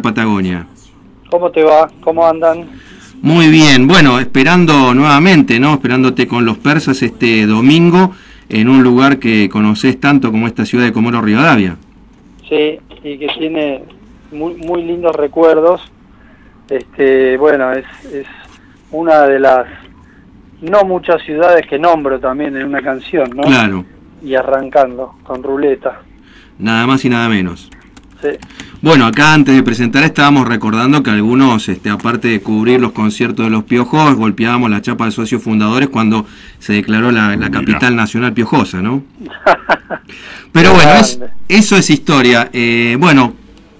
Patagonia. ¿Cómo te va? ¿Cómo andan? Muy bien, bueno, esperando nuevamente, ¿no? Esperándote con los persas este domingo en un lugar que conoces tanto como esta ciudad de Comoro Rivadavia. Sí, y que tiene muy, muy lindos recuerdos. Este, bueno, es, es una de las no muchas ciudades que nombro también en una canción, ¿no? Claro. Y arrancando con ruleta. Nada más y nada menos. Sí. Bueno, acá antes de presentar estábamos recordando que algunos, este, aparte de cubrir los conciertos de los piojos, golpeábamos la chapa de socios fundadores cuando se declaró la, la capital nacional piojosa, ¿no? Pero bueno, es- eso es historia. Eh, bueno,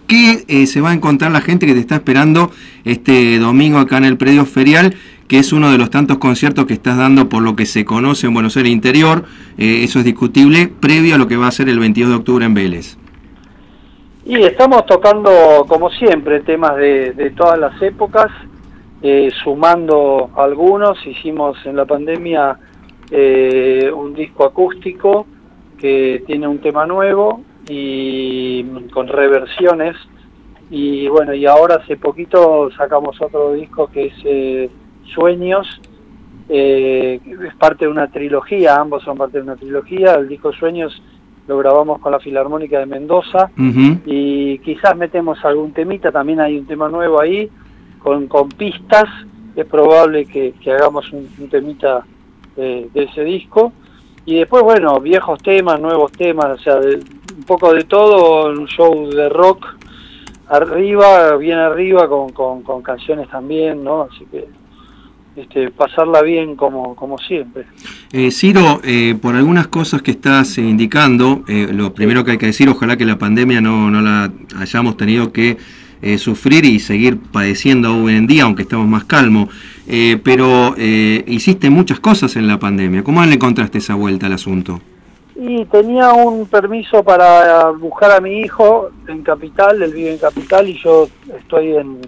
¿qué eh, se va a encontrar la gente que te está esperando este domingo acá en el predio ferial? que es uno de los tantos conciertos que estás dando por lo que se conoce en Buenos Aires Interior, eh, eso es discutible, previo a lo que va a ser el 22 de octubre en Vélez. Y estamos tocando, como siempre, temas de, de todas las épocas, eh, sumando algunos. Hicimos en la pandemia eh, un disco acústico que tiene un tema nuevo y con reversiones. Y bueno, y ahora hace poquito sacamos otro disco que es eh, Sueños, eh, es parte de una trilogía, ambos son parte de una trilogía. El disco Sueños lo grabamos con la Filarmónica de Mendoza y quizás metemos algún temita, también hay un tema nuevo ahí, con, con pistas, es probable que, que hagamos un, un temita eh, de ese disco. Y después, bueno, viejos temas, nuevos temas, o sea, de- un poco de todo, un show de rock arriba, bien arriba, con, con, con canciones también, ¿no? Así que este, pasarla bien como, como siempre. Eh, Ciro, eh, por algunas cosas que estás eh, indicando, eh, lo primero que hay que decir, ojalá que la pandemia no, no la hayamos tenido que eh, sufrir y seguir padeciendo hoy en día, aunque estamos más calmos, Eh, pero eh, hiciste muchas cosas en la pandemia. ¿Cómo le encontraste esa vuelta al asunto? Y tenía un permiso para buscar a mi hijo en Capital, él vive en Capital y yo estoy en,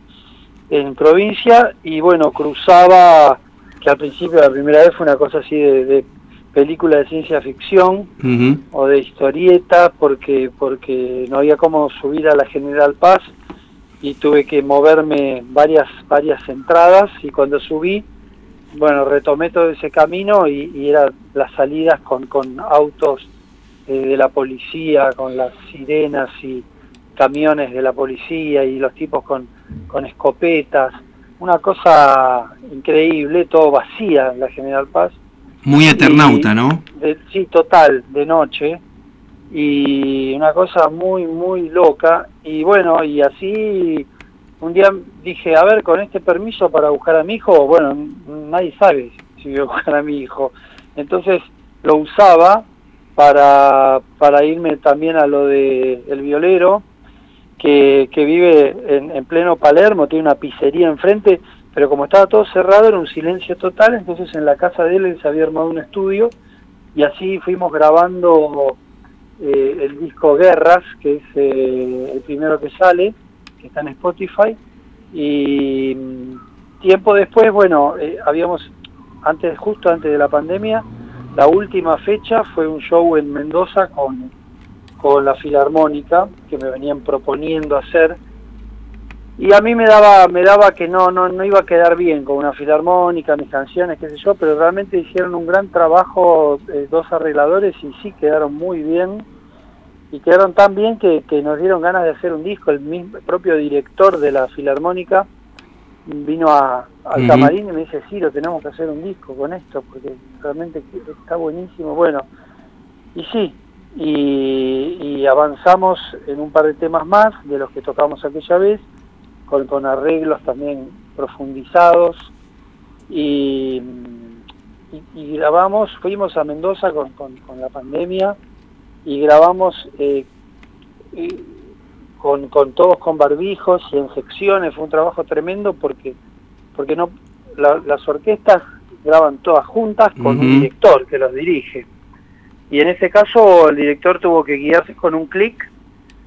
en provincia y bueno, cruzaba, que al principio la primera vez fue una cosa así de, de película de ciencia ficción o de historieta porque, porque no había cómo subir a la General Paz y tuve que moverme varias, varias entradas y cuando subí bueno, retomé todo ese camino y, y eran las salidas con, con autos eh, de la policía, con las sirenas y camiones de la policía y los tipos con, con escopetas. Una cosa increíble, todo vacía en la General Paz. Muy eternauta, Y- ¿no? de- sí, total, de noche. Y una cosa muy, muy loca. Y bueno, y así un día dije, a ver, con este permiso para buscar a mi hijo, bueno, nadie sabe si voy a buscar a mi hijo. Entonces lo usaba para, para irme también a lo de El Violero, que, que vive en, en pleno Palermo, tiene una pizzería enfrente, pero como estaba todo cerrado era un silencio total, entonces en la casa de él, él se había armado un estudio y así fuimos grabando eh, el disco Guerras, que es eh, el primero que sale, que está en Spotify, y mm, tiempo después, bueno, eh, habíamos, antes, justo antes de la pandemia, la última fecha fue un show en Mendoza con, con la Filarmónica, que me venían proponiendo hacer, y a mí me daba me daba que no no no iba a quedar bien con una filarmónica mis canciones qué sé yo pero realmente hicieron un gran trabajo eh, dos arregladores y sí quedaron muy bien. Y quedaron tan bien que, que nos dieron ganas de hacer un disco. El mismo el propio director de la filarmónica vino a, al Ujú. camarín y me dice sí lo tenemos que hacer un disco con esto porque realmente está buenísimo bueno y sí y, y avanzamos en un par de temas más de los que tocamos aquella vez con, con arreglos también profundizados. Y, y, y grabamos, fuimos a Mendoza con, con, con la pandemia y grabamos eh, con, con todos con barbijos y en secciones, fue un trabajo tremendo porque porque no la- las orquestas graban todas juntas con un director que los dirige y en ese caso el director tuvo que guiarse con un clic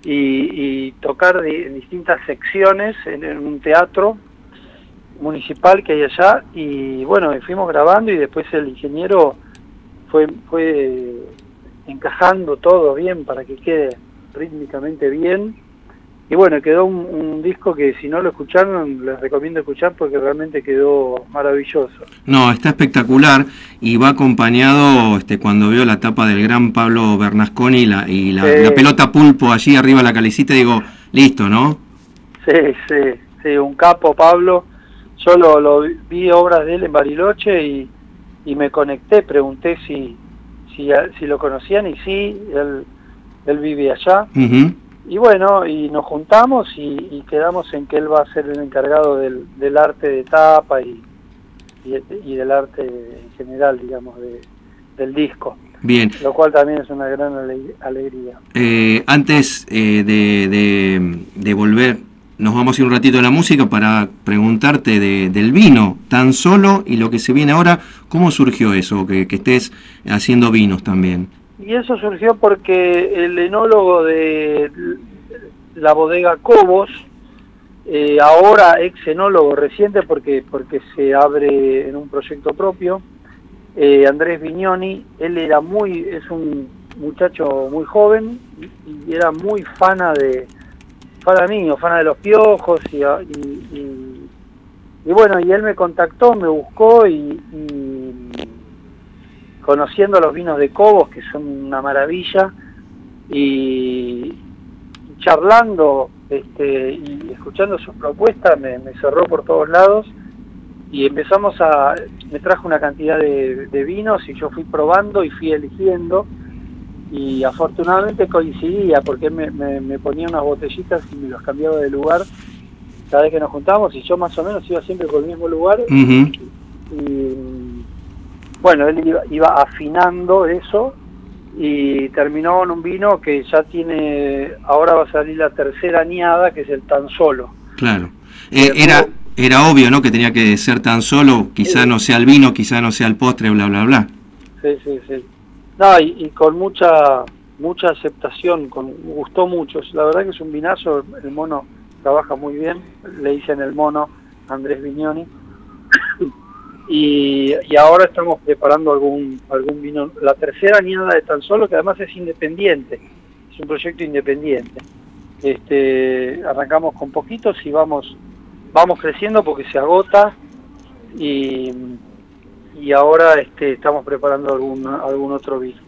y, tocar di- distintas secciones en un teatro municipal que hay allá. Y bueno, y fuimos grabando y después el ingeniero fue, fue encajando todo bien para que quede rítmicamente bien y bueno, quedó un, disco que si no lo escucharon, les recomiendo escuchar porque realmente quedó maravilloso. No, está espectacular y va acompañado, este, cuando veo la tapa del gran Pablo Bernasconi la, y la, pelota pulpo allí arriba de la calicita, digo, listo, ¿no? Sí, sí, sí, un capo Pablo. Yo lo, vi obras de él en Bariloche y, y me conecté, pregunté si, si, si, lo conocían y sí, él, él vive allá y bueno, y nos juntamos y, quedamos en que él va a ser el encargado del, del arte de tapa y, y, del arte en general, digamos, de, del disco. Bien. Lo cual también es una gran alegría. Eh, antes eh, de, de, de, volver, nos vamos a ir un ratito a la música para preguntarte de, del vino, tan solo y lo que se viene ahora, ¿cómo surgió eso, que, que estés haciendo vinos también? Y eso surgió porque el enólogo de la bodega Cobos, eh, ahora ex enólogo reciente porque, porque se abre en un proyecto propio, eh, Andrés Vignoni, él era muy, es un muchacho muy joven y, era muy fana de, fana mío, fana de los piojos y, y, bueno, y él me contactó, me buscó y conociendo los vinos de Cobos, que son una maravilla, y charlando este, y escuchando sus propuestas, me, cerró por todos lados y empezamos a, me trajo una cantidad de, vinos y yo fui probando y fui eligiendo y afortunadamente coincidía porque me, me, ponía unas botellitas y me los cambiaba de lugar cada vez que nos juntábamos y yo más o menos iba siempre por el mismo lugar y bueno, él iba, afinando eso y terminó en un vino que ya tiene, ahora va a salir la tercera añada, que es el tan solo. Claro. Eh, era, era obvio, ¿no? Que tenía que ser tan solo, quizá no sea el vino, quizá no sea el postre, bla, bla, bla. Sí, sí, sí. No, y, con mucha mucha aceptación, con, gustó mucho. La verdad que es un vinazo, el mono trabaja muy bien, le dicen el mono Andrés Viñoni. Y, ahora estamos preparando algún algún vino, la tercera añada de Tan Solo, que además es independiente, es un proyecto independiente. Este, arrancamos con poquitos y vamos vamos creciendo porque se agota y, y ahora este, estamos preparando algún, algún otro vino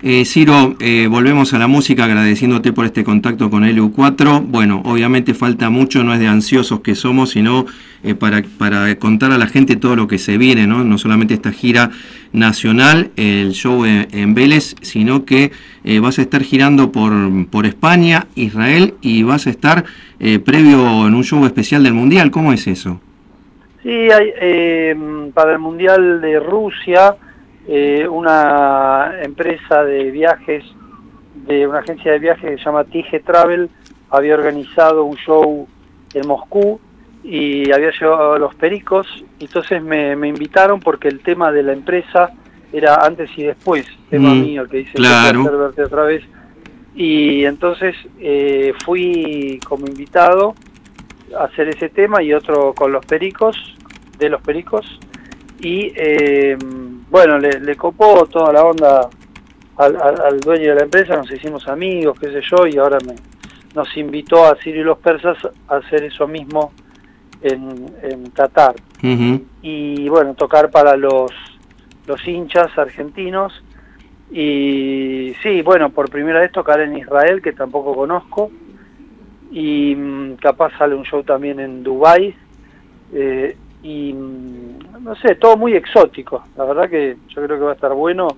eh, Ciro, eh, volvemos a la música agradeciéndote por este contacto con LU4. Bueno, obviamente falta mucho, no es de ansiosos que somos, sino eh, para, para, contar a la gente todo lo que se viene, ¿no? No solamente esta gira nacional, el show en, Vélez, sino que vas a estar girando por, por España, Israel y vas a estar previo en un show especial del Mundial. ¿Cómo es eso? Sí, hay, para el Mundial de Rusia eh, una empresa de viajes, de una agencia de viajes que se llama Tige Travel, había organizado un show en Moscú y había llevado a los pericos, entonces me, invitaron porque el tema de la empresa era antes y después, tema mm, mío, que dice claro. verte otra vez. Y entonces eh, fui como invitado a hacer ese tema y otro con los pericos, de los pericos, y eh, bueno, le, copó toda la onda al, dueño de la empresa, nos hicimos amigos, qué sé yo, y ahora me, nos invitó a Sirio y los persas a hacer eso mismo en, en Qatar. Y bueno, tocar para los, los hinchas argentinos. Y sí, bueno, por primera vez tocar en Israel, que tampoco conozco. Y mm, capaz sale un show también en Dubái. Eh, y mm, no sé, todo muy exótico. La verdad que yo creo que va a estar bueno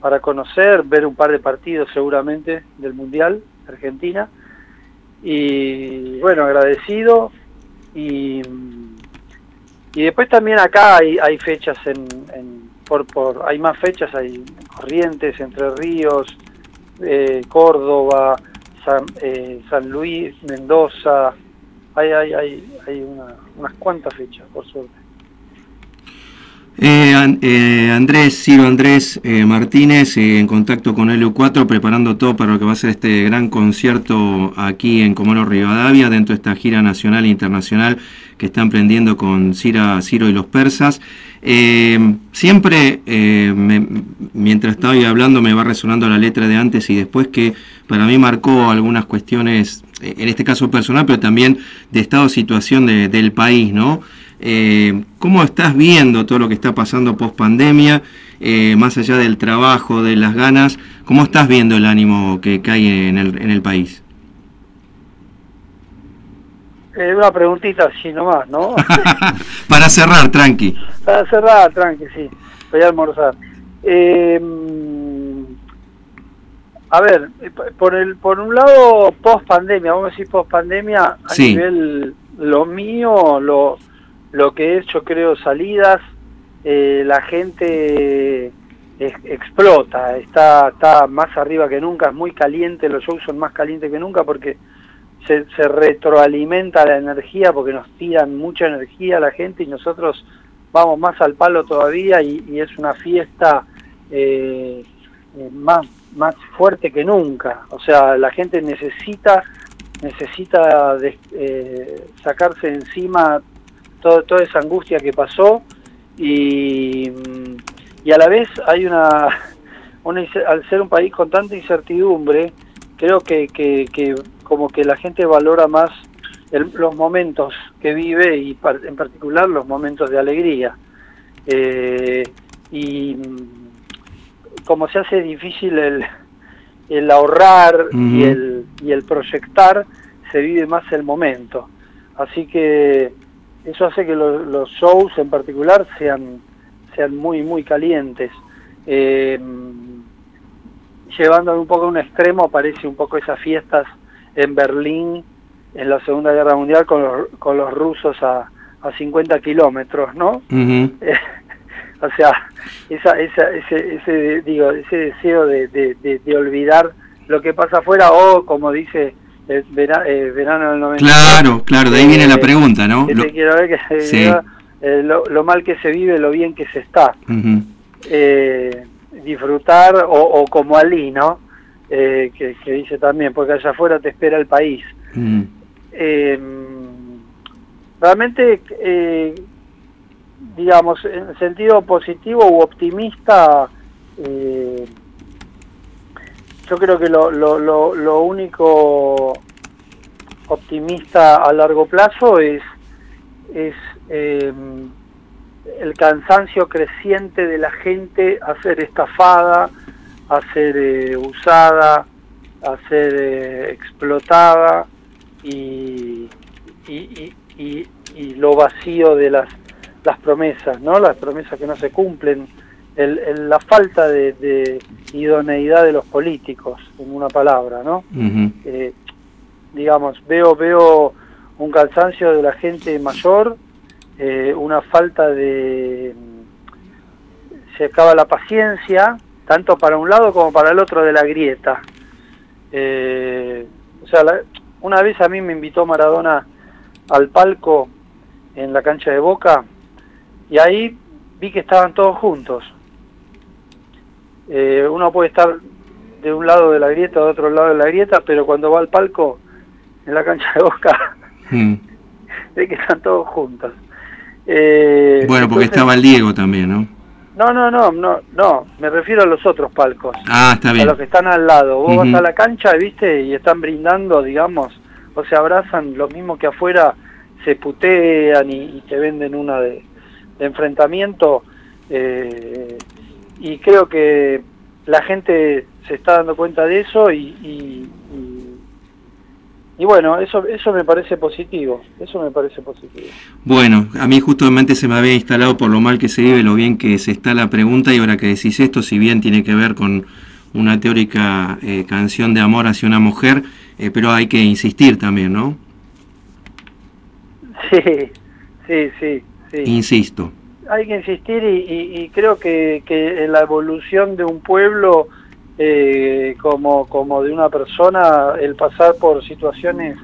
para conocer, ver un par de partidos seguramente del Mundial Argentina. Y bueno, agradecido. Y, mm, y después también acá hay, hay fechas en, por, por, hay más fechas, hay Corrientes, Entre Ríos, eh, Córdoba, San, eh, San Luis, Mendoza, hay, hay, hay, hay unas cuantas fechas, por suerte. Eh, eh, Andrés, Ciro Andrés eh, Martínez, en contacto con LU4, preparando todo para lo que va a ser este gran concierto aquí en Comoro Rivadavia, dentro de esta gira nacional e internacional que está emprendiendo con Cira, Ciro y los persas. Siempre, mientras estaba hablando, me va resonando la letra de antes y después que para mí marcó algunas cuestiones, en este caso personal, pero también de estado de situación del país, ¿no? ¿Cómo estás viendo todo lo que está pasando post pandemia, más allá del trabajo, de las ganas? ¿Cómo estás viendo el ánimo que, hay en el, en el país? Eh, una preguntita así nomás, ¿no? Para cerrar, tranqui. Para cerrar, tranqui, sí. Voy a almorzar. Eh, a ver, por el por un lado, post pandemia, vamos a decir post pandemia, a nivel lo mío, lo, lo que he hecho, creo, salidas, eh, la gente explota, está, está más arriba que nunca, es muy caliente, los shows son más calientes que nunca porque se, retroalimenta la energía porque nos tiran mucha energía a la gente y nosotros vamos más al palo todavía y, es una fiesta eh, eh, más, más fuerte que nunca. O sea, la gente necesita necesita eh, sacarse encima todo, toda esa angustia que pasó y, y a la vez hay una, una, al ser un país con tanta incertidumbre, creo que, que, que como que la gente valora más los momentos que vive y en particular los momentos de alegría. Eh, y como se hace difícil el, el ahorrar y, el, y el proyectar, se vive más el momento. Así que eso hace que los shows en particular sean, sean muy, muy calientes. Eh, llevando un poco a un extremo, aparece un poco esas fiestas en Berlín en la Segunda Guerra Mundial con los, con los rusos a, a 50 kilómetros, ¿no? O sea, esa, esa, ese, ese, digo, ese deseo de, de, de, olvidar lo que pasa afuera o, como dice el eh, verano del 90. Claro, claro, de ahí viene la pregunta, ¿no? lo, quiero ver que eh, lo, mal que se vive, lo bien que se está. eh, disfrutar, o, o como Ali, ¿no? Eh, que, dice también, porque allá afuera te espera el país. Mm. Eh, realmente, eh, digamos, en sentido positivo u optimista, yo creo que lo, único optimista a largo plazo es, es el cansancio creciente de la gente a ser estafada, a ser eh, usada, a ser eh, explotada y, y, y, y, lo vacío de las, las promesas, ¿no? Las promesas que no se cumplen, el, la falta de, idoneidad de los políticos, en una palabra, ¿no? Eh, digamos, veo, veo un cansancio de la gente mayor, una falta de... se acaba la paciencia, tanto para un lado como para el otro de la grieta. Eh, o sea, una vez a mí me invitó Maradona al palco en la cancha de Boca y ahí vi que estaban todos juntos. Eh, uno puede estar de un lado de la grieta o de otro lado de la grieta, pero cuando va al palco en la cancha de Boca, mm. ve que están todos juntos. Eh, bueno, porque estaba el Diego también, ¿no? No, no, no, no, no, me refiero a los otros palcos. Ah, está bien. A los que están al lado. Vos vas a la cancha, viste, y están brindando, digamos, o se abrazan, lo mismo que afuera se putean y, te venden una de, enfrentamiento. Eh, y creo que la gente se está dando cuenta de eso y, y bueno, eso, eso me parece positivo, eso me parece positivo. Bueno, a mí justamente se me había instalado por lo mal que se vive, lo bien que se está la pregunta y ahora que decís esto, si bien tiene que ver con una teórica eh, canción de amor hacia una mujer, eh, pero hay que insistir también, ¿no? Sí, sí, sí. Sí. Insisto. Hay que insistir y, y, creo que, que en la evolución de un pueblo eh, como, como de una persona, el pasar por situaciones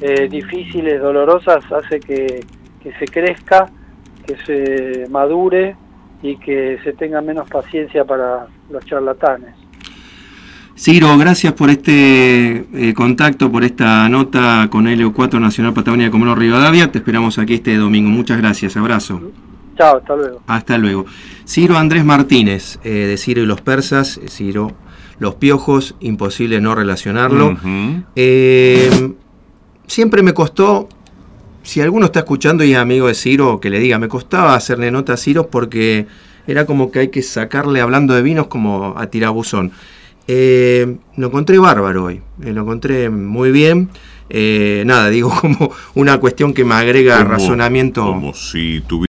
eh, difíciles, dolorosas, hace que, que se crezca, que se madure y que se tenga menos paciencia para los charlatanes. Ciro, gracias por este eh, contacto, por esta nota con LO4 Nacional Patagonia de Comoro Rivadavia. Te esperamos aquí este domingo. Muchas gracias. Abrazo. Chao, hasta luego. Hasta luego. Ciro Andrés Martínez, eh, de Ciro y los persas, Ciro, los piojos, imposible no relacionarlo. Eh, siempre me costó, si alguno está escuchando y es amigo de Ciro, que le diga, me costaba hacerle nota a Ciro porque era como que hay que sacarle, hablando de vinos, como a tirabuzón. Eh, lo encontré bárbaro hoy, eh, lo encontré muy bien. Eh, nada, digo como una cuestión que me agrega razonamiento. Como si